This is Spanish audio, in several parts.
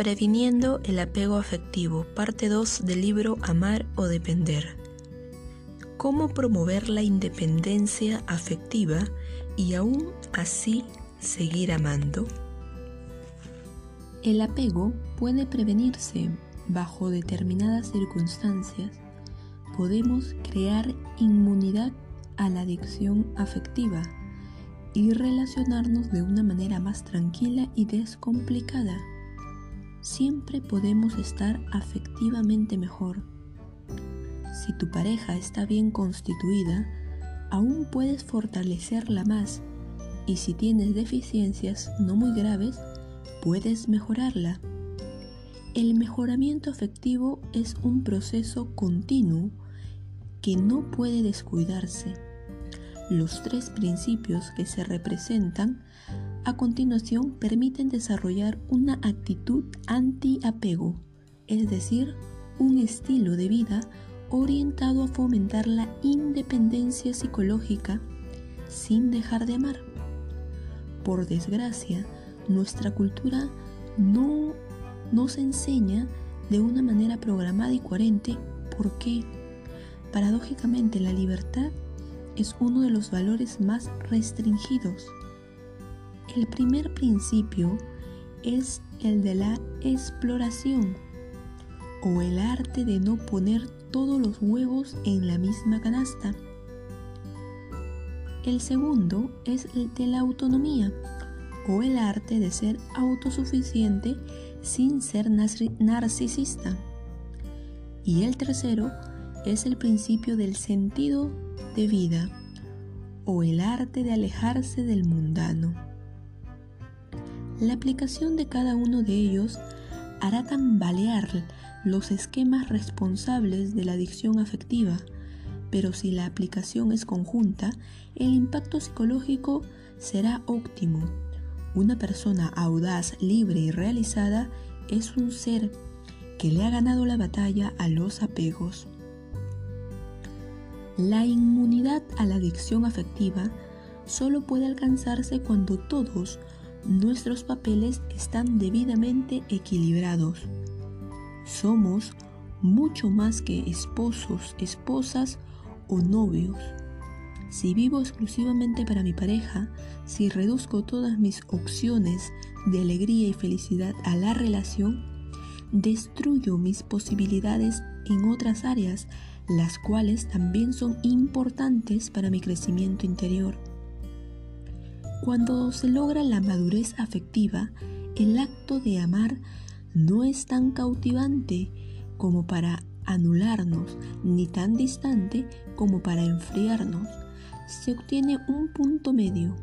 Previniendo el apego afectivo, parte 2 del libro Amar o Depender. ¿Cómo promover la independencia afectiva y aún así seguir amando? El apego puede prevenirse bajo determinadas circunstancias. Podemos crear inmunidad a la adicción afectiva y relacionarnos de una manera más tranquila y descomplicada siempre podemos estar afectivamente mejor. Si tu pareja está bien constituida, aún puedes fortalecerla más y si tienes deficiencias no muy graves, puedes mejorarla. El mejoramiento afectivo es un proceso continuo que no puede descuidarse. Los tres principios que se representan a continuación permiten desarrollar una actitud anti-apego, es decir, un estilo de vida orientado a fomentar la independencia psicológica sin dejar de amar. Por desgracia, nuestra cultura no nos enseña de una manera programada y coherente por qué, paradójicamente, la libertad es uno de los valores más restringidos el primer principio es el de la exploración o el arte de no poner todos los huevos en la misma canasta. El segundo es el de la autonomía o el arte de ser autosuficiente sin ser narcisista. Y el tercero es el principio del sentido de vida o el arte de alejarse del mundano. La aplicación de cada uno de ellos hará tambalear los esquemas responsables de la adicción afectiva, pero si la aplicación es conjunta, el impacto psicológico será óptimo. Una persona audaz, libre y realizada es un ser que le ha ganado la batalla a los apegos. La inmunidad a la adicción afectiva solo puede alcanzarse cuando todos nuestros papeles están debidamente equilibrados. Somos mucho más que esposos, esposas o novios. Si vivo exclusivamente para mi pareja, si reduzco todas mis opciones de alegría y felicidad a la relación, destruyo mis posibilidades en otras áreas, las cuales también son importantes para mi crecimiento interior. Cuando se logra la madurez afectiva, el acto de amar no es tan cautivante como para anularnos, ni tan distante como para enfriarnos. Se obtiene un punto medio,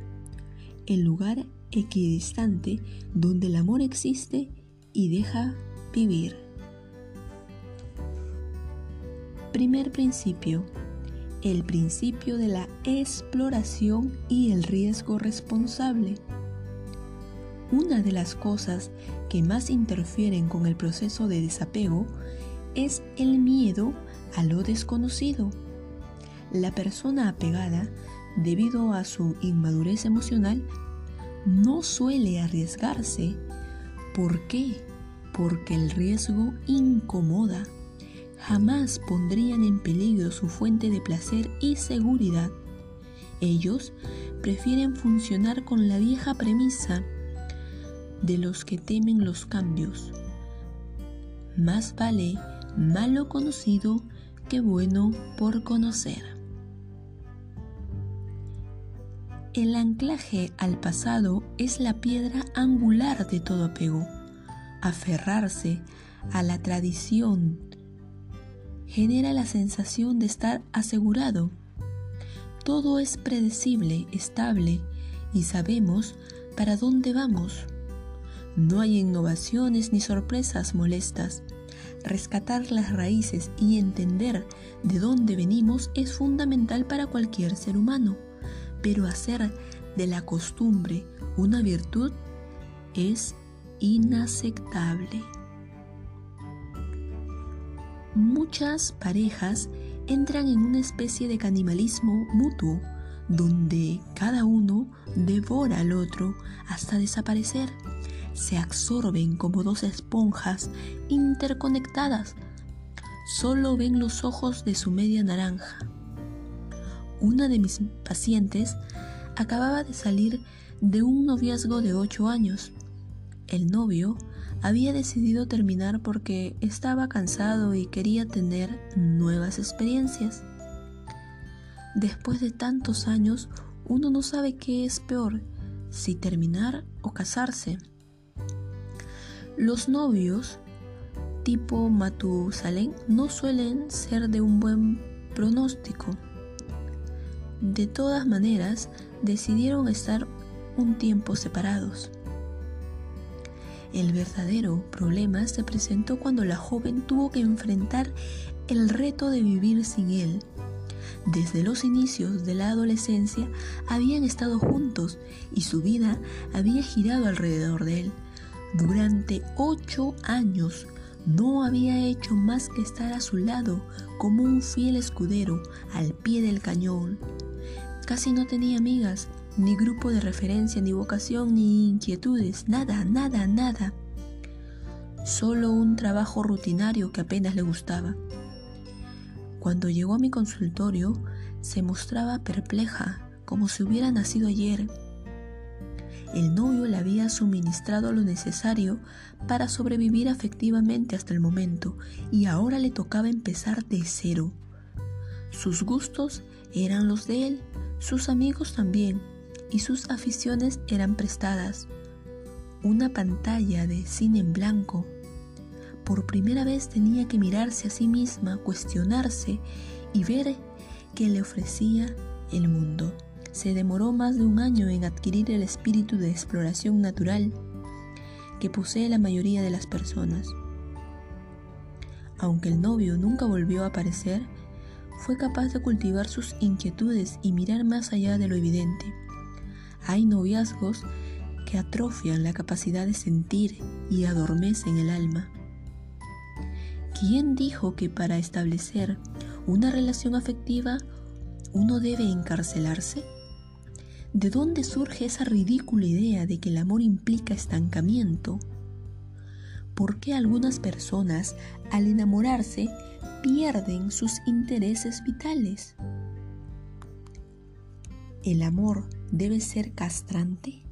el lugar equidistante donde el amor existe y deja vivir. Primer principio el principio de la exploración y el riesgo responsable. Una de las cosas que más interfieren con el proceso de desapego es el miedo a lo desconocido. La persona apegada, debido a su inmadurez emocional, no suele arriesgarse. ¿Por qué? Porque el riesgo incomoda jamás pondrían en peligro su fuente de placer y seguridad. Ellos prefieren funcionar con la vieja premisa de los que temen los cambios. Más vale malo conocido que bueno por conocer. El anclaje al pasado es la piedra angular de todo apego. Aferrarse a la tradición genera la sensación de estar asegurado. Todo es predecible, estable y sabemos para dónde vamos. No hay innovaciones ni sorpresas molestas. Rescatar las raíces y entender de dónde venimos es fundamental para cualquier ser humano, pero hacer de la costumbre una virtud es inaceptable. Muchas parejas entran en una especie de canibalismo mutuo, donde cada uno devora al otro hasta desaparecer, se absorben como dos esponjas interconectadas. Solo ven los ojos de su media naranja. Una de mis pacientes acababa de salir de un noviazgo de ocho años. El novio había decidido terminar porque estaba cansado y quería tener nuevas experiencias. Después de tantos años, uno no sabe qué es peor, si terminar o casarse. Los novios tipo Matusalén no suelen ser de un buen pronóstico. De todas maneras, decidieron estar un tiempo separados. El verdadero problema se presentó cuando la joven tuvo que enfrentar el reto de vivir sin él. Desde los inicios de la adolescencia habían estado juntos y su vida había girado alrededor de él. Durante ocho años no había hecho más que estar a su lado como un fiel escudero al pie del cañón. Casi no tenía amigas, ni grupo de referencia, ni vocación, ni inquietudes, nada, nada, nada. Solo un trabajo rutinario que apenas le gustaba. Cuando llegó a mi consultorio, se mostraba perpleja, como si hubiera nacido ayer. El novio le había suministrado lo necesario para sobrevivir afectivamente hasta el momento y ahora le tocaba empezar de cero. Sus gustos eran los de él, sus amigos también, y sus aficiones eran prestadas. Una pantalla de cine en blanco. Por primera vez tenía que mirarse a sí misma, cuestionarse y ver qué le ofrecía el mundo. Se demoró más de un año en adquirir el espíritu de exploración natural que posee la mayoría de las personas. Aunque el novio nunca volvió a aparecer, fue capaz de cultivar sus inquietudes y mirar más allá de lo evidente. Hay noviazgos que atrofian la capacidad de sentir y adormecen el alma. ¿Quién dijo que para establecer una relación afectiva uno debe encarcelarse? ¿De dónde surge esa ridícula idea de que el amor implica estancamiento? ¿Por qué algunas personas al enamorarse pierden sus intereses vitales. ¿El amor debe ser castrante?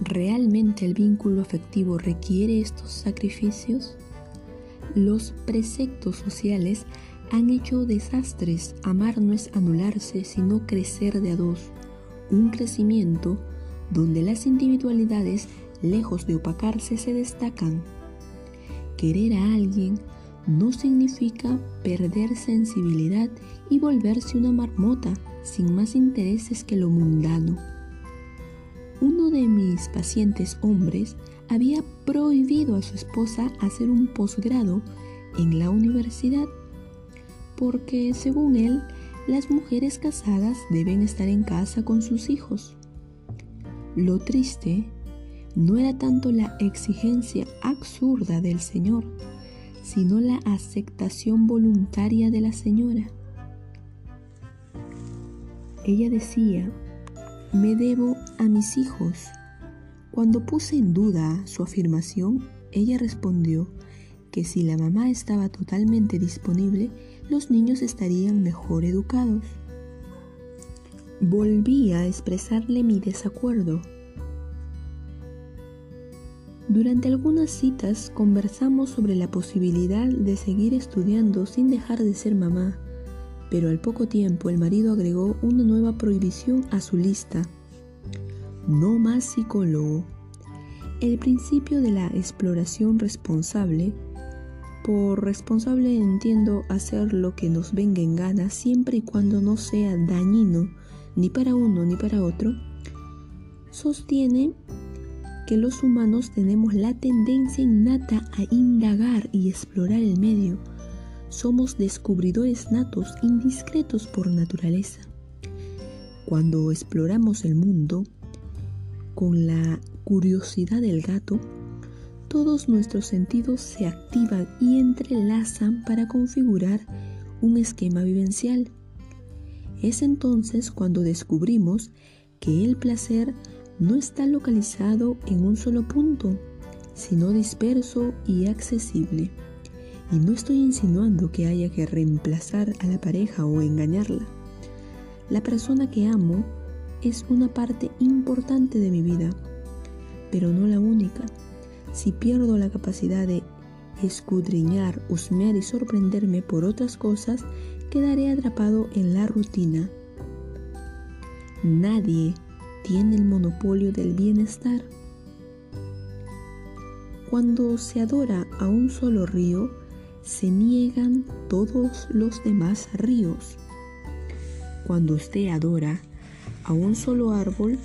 ¿Realmente el vínculo afectivo requiere estos sacrificios? Los preceptos sociales han hecho desastres. Amar no es anularse, sino crecer de a dos. Un crecimiento donde las individualidades, lejos de opacarse, se destacan. Querer a alguien no significa perder sensibilidad y volverse una marmota sin más intereses que lo mundano. Uno de mis pacientes hombres había prohibido a su esposa hacer un posgrado en la universidad porque, según él, las mujeres casadas deben estar en casa con sus hijos. Lo triste no era tanto la exigencia absurda del Señor, sino la aceptación voluntaria de la señora. Ella decía, me debo a mis hijos. Cuando puse en duda su afirmación, ella respondió que si la mamá estaba totalmente disponible, los niños estarían mejor educados. Volví a expresarle mi desacuerdo durante algunas citas conversamos sobre la posibilidad de seguir estudiando sin dejar de ser mamá, pero al poco tiempo el marido agregó una nueva prohibición a su lista. No más psicólogo. El principio de la exploración responsable, por responsable entiendo hacer lo que nos venga en gana siempre y cuando no sea dañino ni para uno ni para otro, sostiene que los humanos tenemos la tendencia innata a indagar y explorar el medio. Somos descubridores natos, indiscretos por naturaleza. Cuando exploramos el mundo con la curiosidad del gato, todos nuestros sentidos se activan y entrelazan para configurar un esquema vivencial. Es entonces cuando descubrimos que el placer no está localizado en un solo punto, sino disperso y accesible. Y no estoy insinuando que haya que reemplazar a la pareja o engañarla. La persona que amo es una parte importante de mi vida, pero no la única. Si pierdo la capacidad de escudriñar, husmear y sorprenderme por otras cosas, quedaré atrapado en la rutina. Nadie tiene el monopolio del bienestar. Cuando se adora a un solo río, se niegan todos los demás ríos. Cuando usted adora a un solo árbol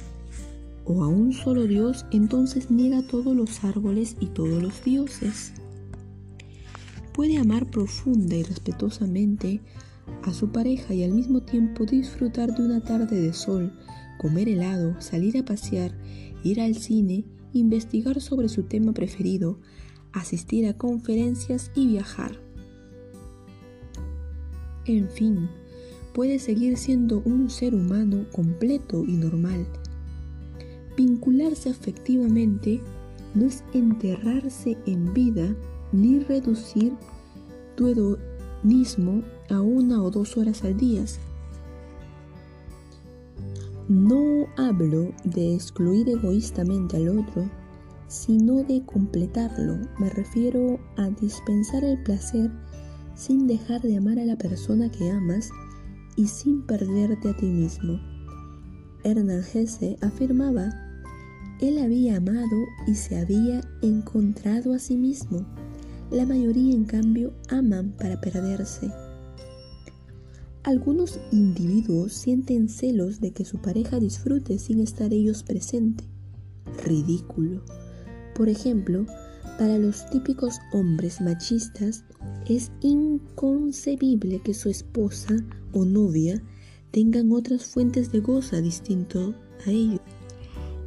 o a un solo Dios, entonces niega todos los árboles y todos los dioses. Puede amar profunda y respetuosamente a su pareja y al mismo tiempo disfrutar de una tarde de sol, comer helado, salir a pasear, ir al cine, investigar sobre su tema preferido, asistir a conferencias y viajar. En fin, puede seguir siendo un ser humano completo y normal. Vincularse afectivamente no es enterrarse en vida ni reducir tu hedonismo a una o dos horas al día. No hablo de excluir egoístamente al otro, sino de completarlo. Me refiero a dispensar el placer sin dejar de amar a la persona que amas y sin perderte a ti mismo. Hernán Hesse afirmaba, él había amado y se había encontrado a sí mismo. La mayoría, en cambio, aman para perderse. Algunos individuos sienten celos de que su pareja disfrute sin estar ellos presente. Ridículo. Por ejemplo, para los típicos hombres machistas es inconcebible que su esposa o novia tengan otras fuentes de goza distinto a ellos.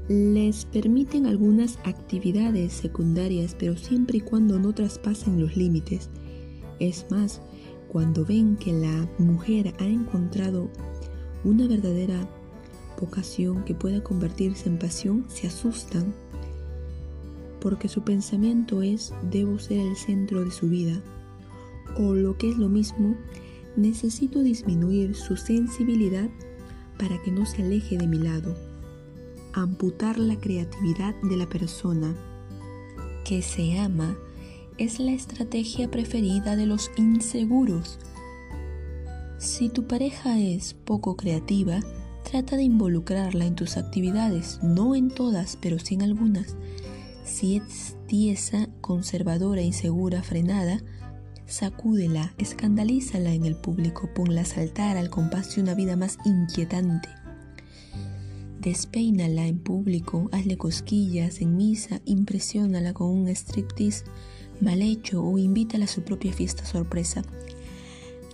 Les permiten algunas actividades secundarias, pero siempre y cuando no traspasen los límites. Es más, cuando ven que la mujer ha encontrado una verdadera vocación que pueda convertirse en pasión, se asustan porque su pensamiento es debo ser el centro de su vida o lo que es lo mismo, necesito disminuir su sensibilidad para que no se aleje de mi lado, amputar la creatividad de la persona que se ama es la estrategia preferida de los inseguros. Si tu pareja es poco creativa, trata de involucrarla en tus actividades, no en todas, pero sí en algunas. Si es tiesa, conservadora, insegura, frenada, sacúdela, escandalízala en el público, ponla a saltar al compás de una vida más inquietante. Despeínala en público, hazle cosquillas en misa, impresiónala con un striptease mal hecho o invítala a su propia fiesta sorpresa.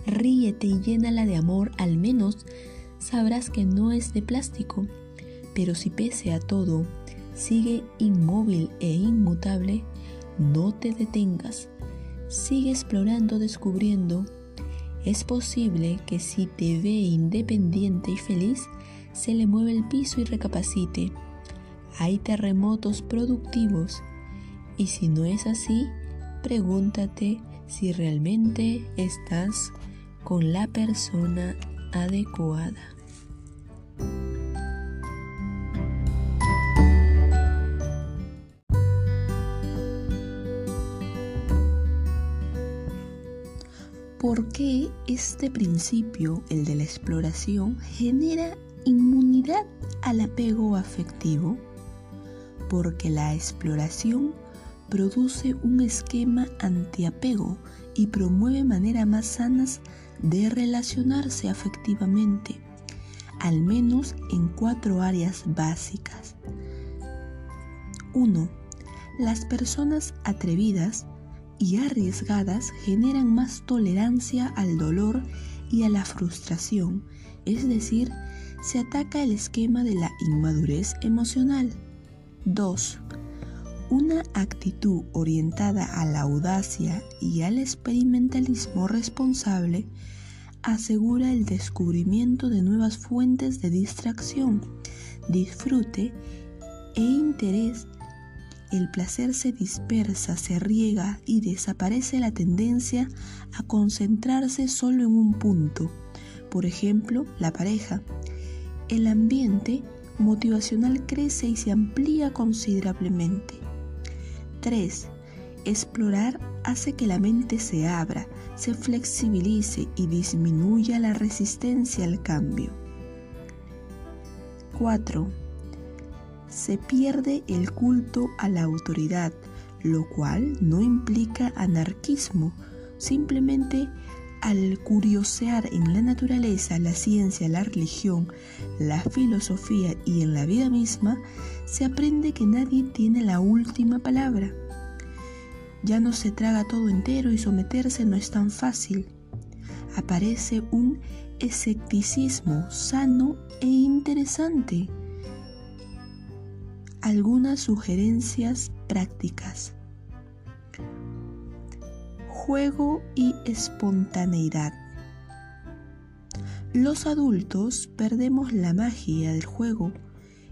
Ríete y llénala de amor, al menos sabrás que no es de plástico. Pero si pese a todo sigue inmóvil e inmutable, no te detengas. Sigue explorando, descubriendo. Es posible que si te ve independiente y feliz, se le mueve el piso y recapacite. Hay terremotos productivos. Y si no es así, pregúntate si realmente estás con la persona adecuada. ¿Por qué este principio, el de la exploración, genera inmunidad al apego afectivo? Porque la exploración produce un esquema antiapego y promueve maneras más sanas de relacionarse afectivamente, al menos en cuatro áreas básicas. 1. Las personas atrevidas y arriesgadas generan más tolerancia al dolor y a la frustración, es decir, se ataca el esquema de la inmadurez emocional. 2. Una actitud orientada a la audacia y al experimentalismo responsable asegura el descubrimiento de nuevas fuentes de distracción, disfrute e interés, el placer se dispersa, se riega y desaparece la tendencia a concentrarse solo en un punto, por ejemplo, la pareja. El ambiente motivacional crece y se amplía considerablemente. 3. Explorar hace que la mente se abra, se flexibilice y disminuya la resistencia al cambio. 4. Se pierde el culto a la autoridad, lo cual no implica anarquismo, simplemente al curiosear en la naturaleza, la ciencia, la religión, la filosofía y en la vida misma, se aprende que nadie tiene la última palabra. Ya no se traga todo entero y someterse no es tan fácil. Aparece un escepticismo sano e interesante. Algunas sugerencias prácticas juego y espontaneidad. Los adultos perdemos la magia del juego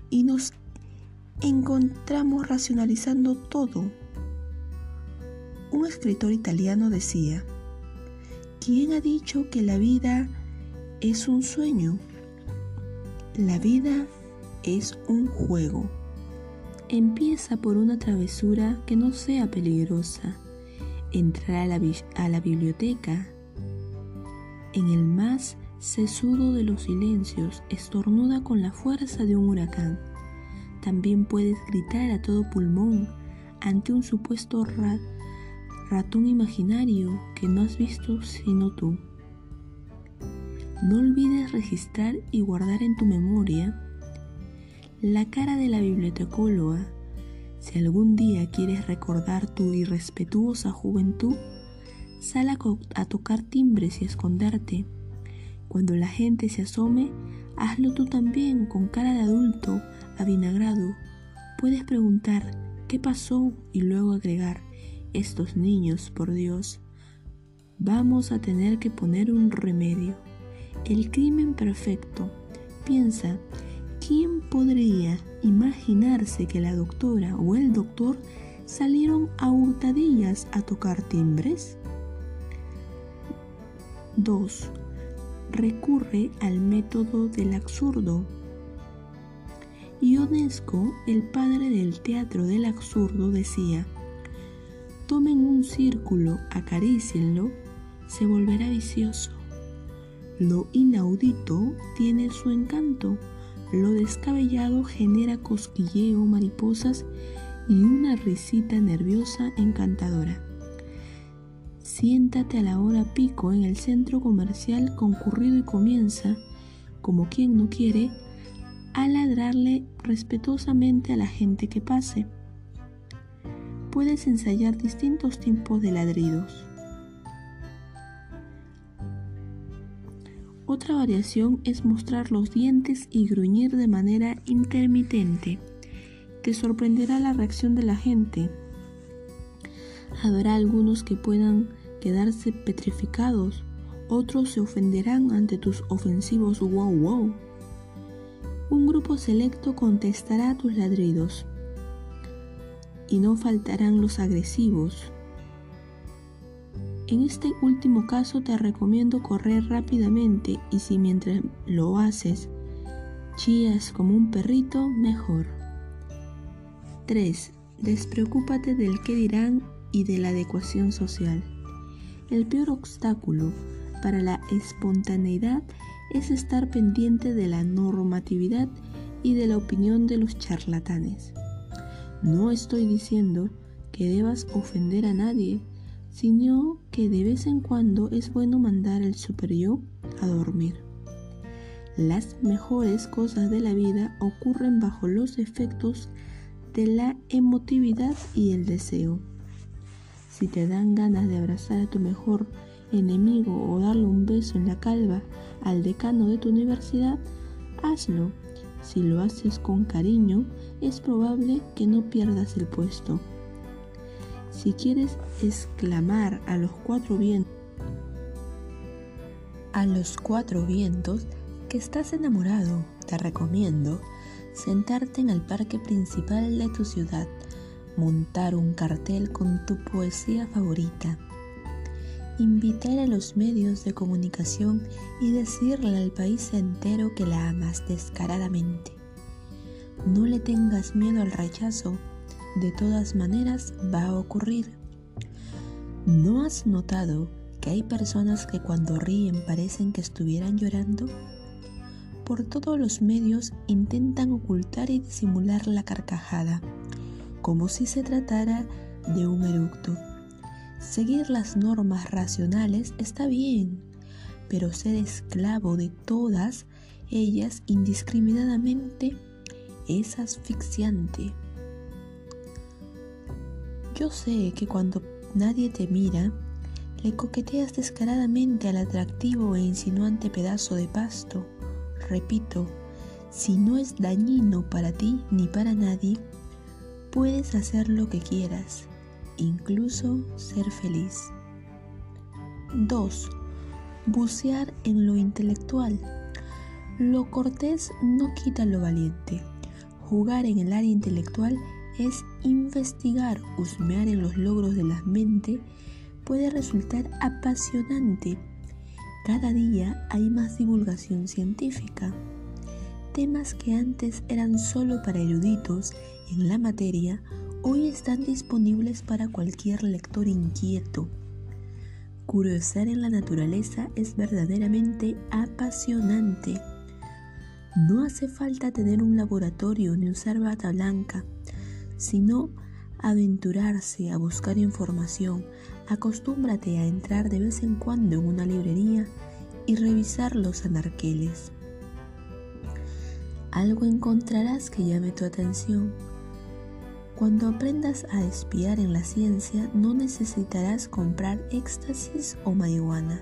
y nos encontramos racionalizando todo. Un escritor italiano decía, ¿quién ha dicho que la vida es un sueño? La vida es un juego. Empieza por una travesura que no sea peligrosa entrar a la, a la biblioteca. En el más sesudo de los silencios, estornuda con la fuerza de un huracán. También puedes gritar a todo pulmón ante un supuesto ratón imaginario que no has visto sino tú. No olvides registrar y guardar en tu memoria la cara de la bibliotecóloga si algún día quieres recordar tu irrespetuosa juventud, sal a, tocar timbres y esconderte. Cuando la gente se asome, hazlo tú también con cara de adulto, avinagrado. Puedes preguntar qué pasó y luego agregar, estos niños, por Dios, vamos a tener que poner un remedio. El crimen perfecto. Piensa, ¿quién podría imaginarse que la doctora o el doctor salieron a hurtadillas a tocar timbres? 2. Recurre al método del absurdo. Ionesco, el padre del teatro del absurdo, decía, tomen un círculo, acarícienlo, se volverá vicioso. Lo inaudito tiene su encanto lo descabellado genera cosquilleo, mariposas y una risita nerviosa encantadora. Siéntate a la hora pico en el centro comercial concurrido y comienza, como quien no quiere, a ladrarle respetuosamente a la gente que pase. Puedes ensayar distintos tipos de ladridos Otra variación es mostrar los dientes y gruñir de manera intermitente. Te sorprenderá la reacción de la gente. Habrá algunos que puedan quedarse petrificados, otros se ofenderán ante tus ofensivos wow wow. Un grupo selecto contestará a tus ladridos. Y no faltarán los agresivos, en este último caso te recomiendo correr rápidamente y si mientras lo haces chías como un perrito, mejor. 3. Despreocúpate del qué dirán y de la adecuación social. El peor obstáculo para la espontaneidad es estar pendiente de la normatividad y de la opinión de los charlatanes. No estoy diciendo que debas ofender a nadie, sino que de vez en cuando es bueno mandar al superior a dormir. Las mejores cosas de la vida ocurren bajo los efectos de la emotividad y el deseo. Si te dan ganas de abrazar a tu mejor enemigo o darle un beso en la calva al decano de tu universidad, hazlo. Si lo haces con cariño, es probable que no pierdas el puesto. Si quieres exclamar a los cuatro vientos, a los cuatro vientos que estás enamorado, te recomiendo sentarte en el parque principal de tu ciudad, montar un cartel con tu poesía favorita, invitar a los medios de comunicación y decirle al país entero que la amas descaradamente. No le tengas miedo al rechazo, de todas maneras va a ocurrir. ¿No has notado que hay personas que cuando ríen parecen que estuvieran llorando? Por todos los medios intentan ocultar y disimular la carcajada, como si se tratara de un eructo. Seguir las normas racionales está bien, pero ser esclavo de todas ellas indiscriminadamente es asfixiante. Yo sé que cuando nadie te mira, le coqueteas descaradamente al atractivo e insinuante pedazo de pasto. Repito, si no es dañino para ti ni para nadie, puedes hacer lo que quieras, incluso ser feliz. 2. Bucear en lo intelectual. Lo cortés no quita lo valiente. Jugar en el área intelectual es investigar, husmear en los logros de la mente, puede resultar apasionante. Cada día hay más divulgación científica. Temas que antes eran solo para eruditos en la materia, hoy están disponibles para cualquier lector inquieto. Curiosar en la naturaleza es verdaderamente apasionante. No hace falta tener un laboratorio ni usar bata blanca sino aventurarse a buscar información. Acostúmbrate a entrar de vez en cuando en una librería y revisar los anarqueles. Algo encontrarás que llame tu atención. Cuando aprendas a espiar en la ciencia, no necesitarás comprar éxtasis o marihuana.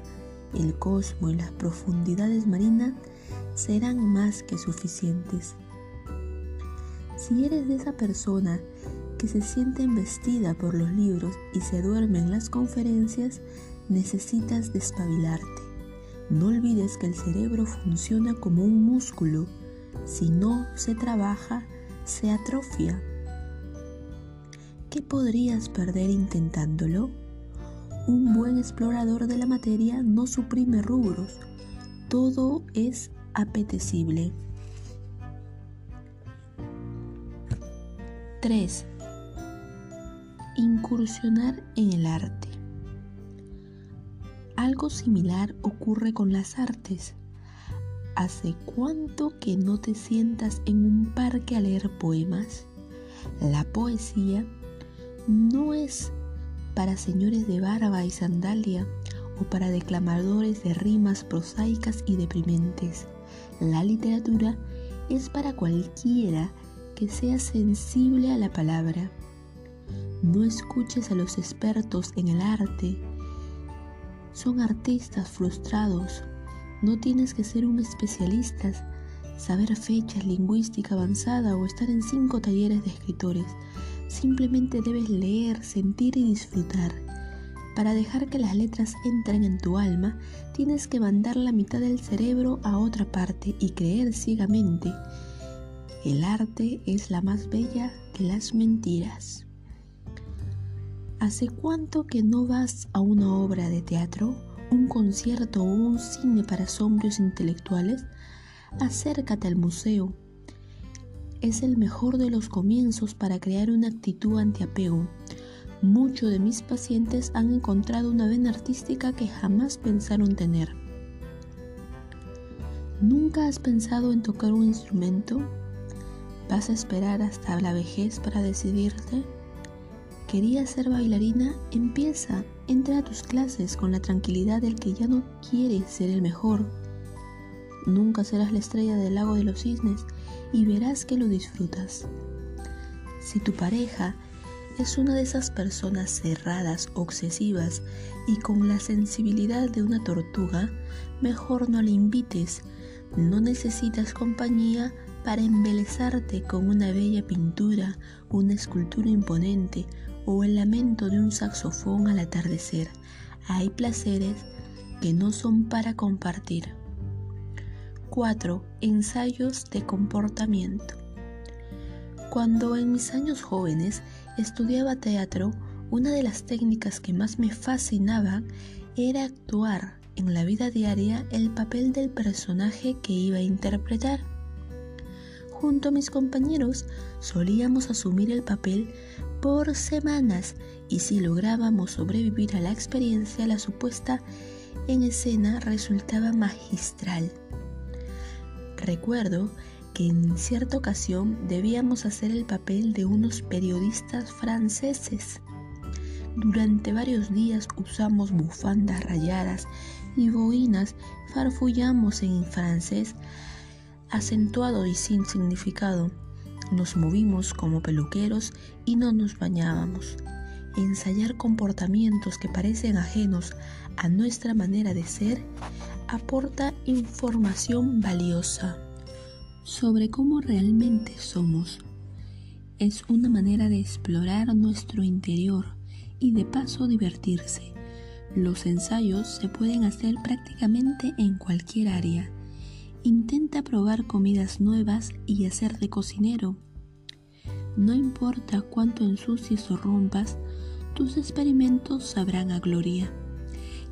El cosmo y las profundidades marinas serán más que suficientes. Si eres de esa persona que se siente embestida por los libros y se duerme en las conferencias, necesitas despabilarte. No olvides que el cerebro funciona como un músculo. Si no se trabaja, se atrofia. ¿Qué podrías perder intentándolo? Un buen explorador de la materia no suprime rubros. Todo es apetecible. 3. Incursionar en el arte. Algo similar ocurre con las artes. ¿Hace cuánto que no te sientas en un parque a leer poemas? La poesía no es para señores de barba y sandalia o para declamadores de rimas prosaicas y deprimentes. La literatura es para cualquiera que seas sensible a la palabra. No escuches a los expertos en el arte. Son artistas frustrados. No tienes que ser un especialista, saber fechas, lingüística avanzada o estar en cinco talleres de escritores. Simplemente debes leer, sentir y disfrutar. Para dejar que las letras entren en tu alma, tienes que mandar la mitad del cerebro a otra parte y creer ciegamente el arte es la más bella que las mentiras. ¿Hace cuánto que no vas a una obra de teatro, un concierto o un cine para sombrios intelectuales? Acércate al museo. Es el mejor de los comienzos para crear una actitud antiapego. Muchos de mis pacientes han encontrado una vena artística que jamás pensaron tener. ¿Nunca has pensado en tocar un instrumento? ¿Vas a esperar hasta la vejez para decidirte? ¿Querías ser bailarina? Empieza, entra a tus clases con la tranquilidad del que ya no quiere ser el mejor. Nunca serás la estrella del lago de los cisnes y verás que lo disfrutas. Si tu pareja es una de esas personas cerradas, obsesivas y con la sensibilidad de una tortuga, mejor no le invites. No necesitas compañía para embelezarte con una bella pintura, una escultura imponente o el lamento de un saxofón al atardecer. Hay placeres que no son para compartir. 4. Ensayos de comportamiento. Cuando en mis años jóvenes estudiaba teatro, una de las técnicas que más me fascinaban era actuar en la vida diaria el papel del personaje que iba a interpretar. Junto a mis compañeros solíamos asumir el papel por semanas y si lográbamos sobrevivir a la experiencia, la supuesta en escena resultaba magistral. Recuerdo que en cierta ocasión debíamos hacer el papel de unos periodistas franceses. Durante varios días usamos bufandas rayadas y boinas, farfullamos en francés acentuado y sin significado. Nos movimos como peluqueros y no nos bañábamos. Ensayar comportamientos que parecen ajenos a nuestra manera de ser aporta información valiosa sobre cómo realmente somos. Es una manera de explorar nuestro interior y de paso divertirse. Los ensayos se pueden hacer prácticamente en cualquier área. Intenta probar comidas nuevas y hacer de cocinero. No importa cuánto ensucies o rompas, tus experimentos sabrán a gloria.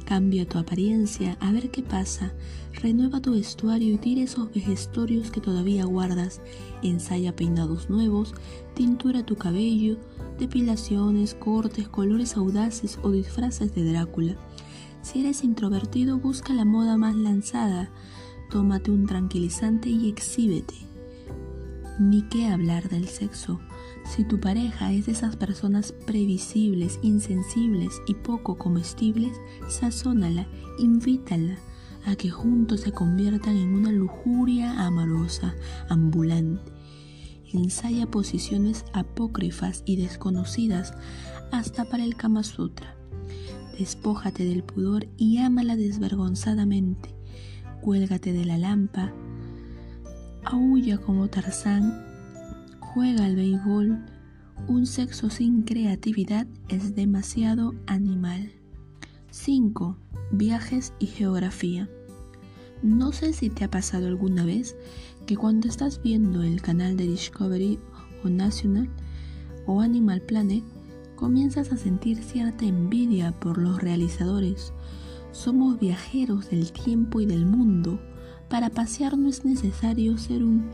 Cambia tu apariencia, a ver qué pasa. Renueva tu vestuario y tira esos vejestorios que todavía guardas. Ensaya peinados nuevos, tintura tu cabello, depilaciones, cortes, colores audaces o disfraces de Drácula. Si eres introvertido, busca la moda más lanzada. Tómate un tranquilizante y exhíbete. Ni qué hablar del sexo. Si tu pareja es de esas personas previsibles, insensibles y poco comestibles, sazónala, invítala a que juntos se conviertan en una lujuria amorosa, ambulante. Ensaya posiciones apócrifas y desconocidas hasta para el Kama Sutra. Despójate del pudor y ámala desvergonzadamente. Cuélgate de la lampa. Aúlla como Tarzán juega al béisbol, un sexo sin creatividad es demasiado animal. 5. Viajes y geografía. No sé si te ha pasado alguna vez que cuando estás viendo el canal de Discovery o National o Animal Planet, comienzas a sentir cierta envidia por los realizadores. Somos viajeros del tiempo y del mundo. Para pasear no es necesario ser un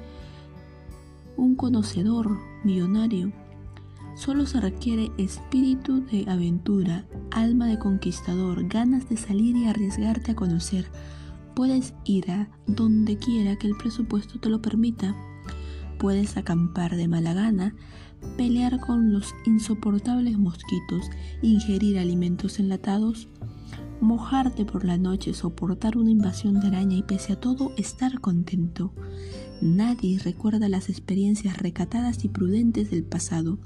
un conocedor millonario. Solo se requiere espíritu de aventura, alma de conquistador, ganas de salir y arriesgarte a conocer. Puedes ir a donde quiera que el presupuesto te lo permita. Puedes acampar de mala gana, pelear con los insoportables mosquitos, ingerir alimentos enlatados, mojarte por la noche, soportar una invasión de araña y pese a todo estar contento. Nadie recuerda las experiencias recatadas y prudentes del pasado.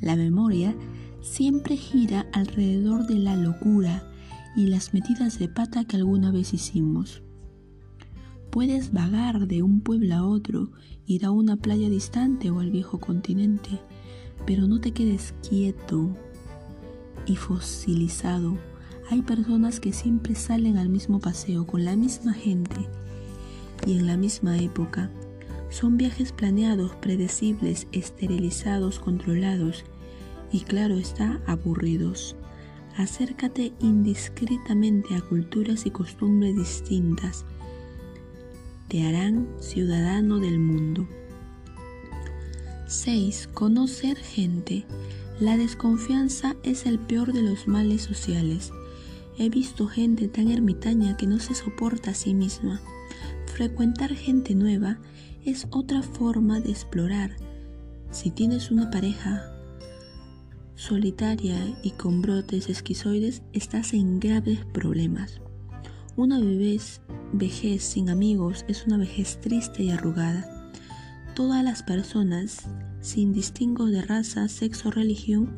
La memoria siempre gira alrededor de la locura y las metidas de pata que alguna vez hicimos. Puedes vagar de un pueblo a otro, ir a una playa distante o al viejo continente, pero no te quedes quieto y fosilizado. Hay personas que siempre salen al mismo paseo con la misma gente y en la misma época. Son viajes planeados, predecibles, esterilizados, controlados y claro está, aburridos. Acércate indiscretamente a culturas y costumbres distintas. Te harán ciudadano del mundo. 6. Conocer gente. La desconfianza es el peor de los males sociales. He visto gente tan ermitaña que no se soporta a sí misma frecuentar gente nueva es otra forma de explorar. Si tienes una pareja solitaria y con brotes esquizoides, estás en graves problemas. Una vejez, vejez sin amigos es una vejez triste y arrugada. Todas las personas, sin distingo de raza, sexo o religión,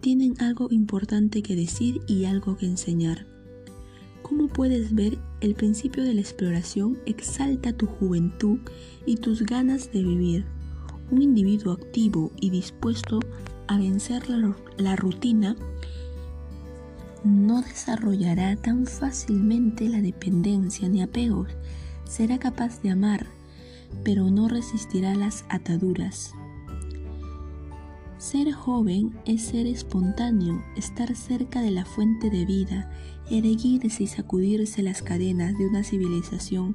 tienen algo importante que decir y algo que enseñar. Como puedes ver, el principio de la exploración exalta tu juventud y tus ganas de vivir. Un individuo activo y dispuesto a vencer la, rutina no desarrollará tan fácilmente la dependencia ni apegos. Será capaz de amar, pero no resistirá las ataduras. Ser joven es ser espontáneo, estar cerca de la fuente de vida, erguirse y sacudirse las cadenas de una civilización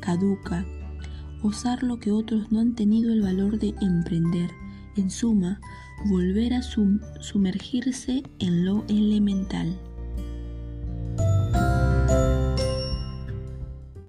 caduca, osar lo que otros no han tenido el valor de emprender, en suma, volver a sumergirse en lo elemental.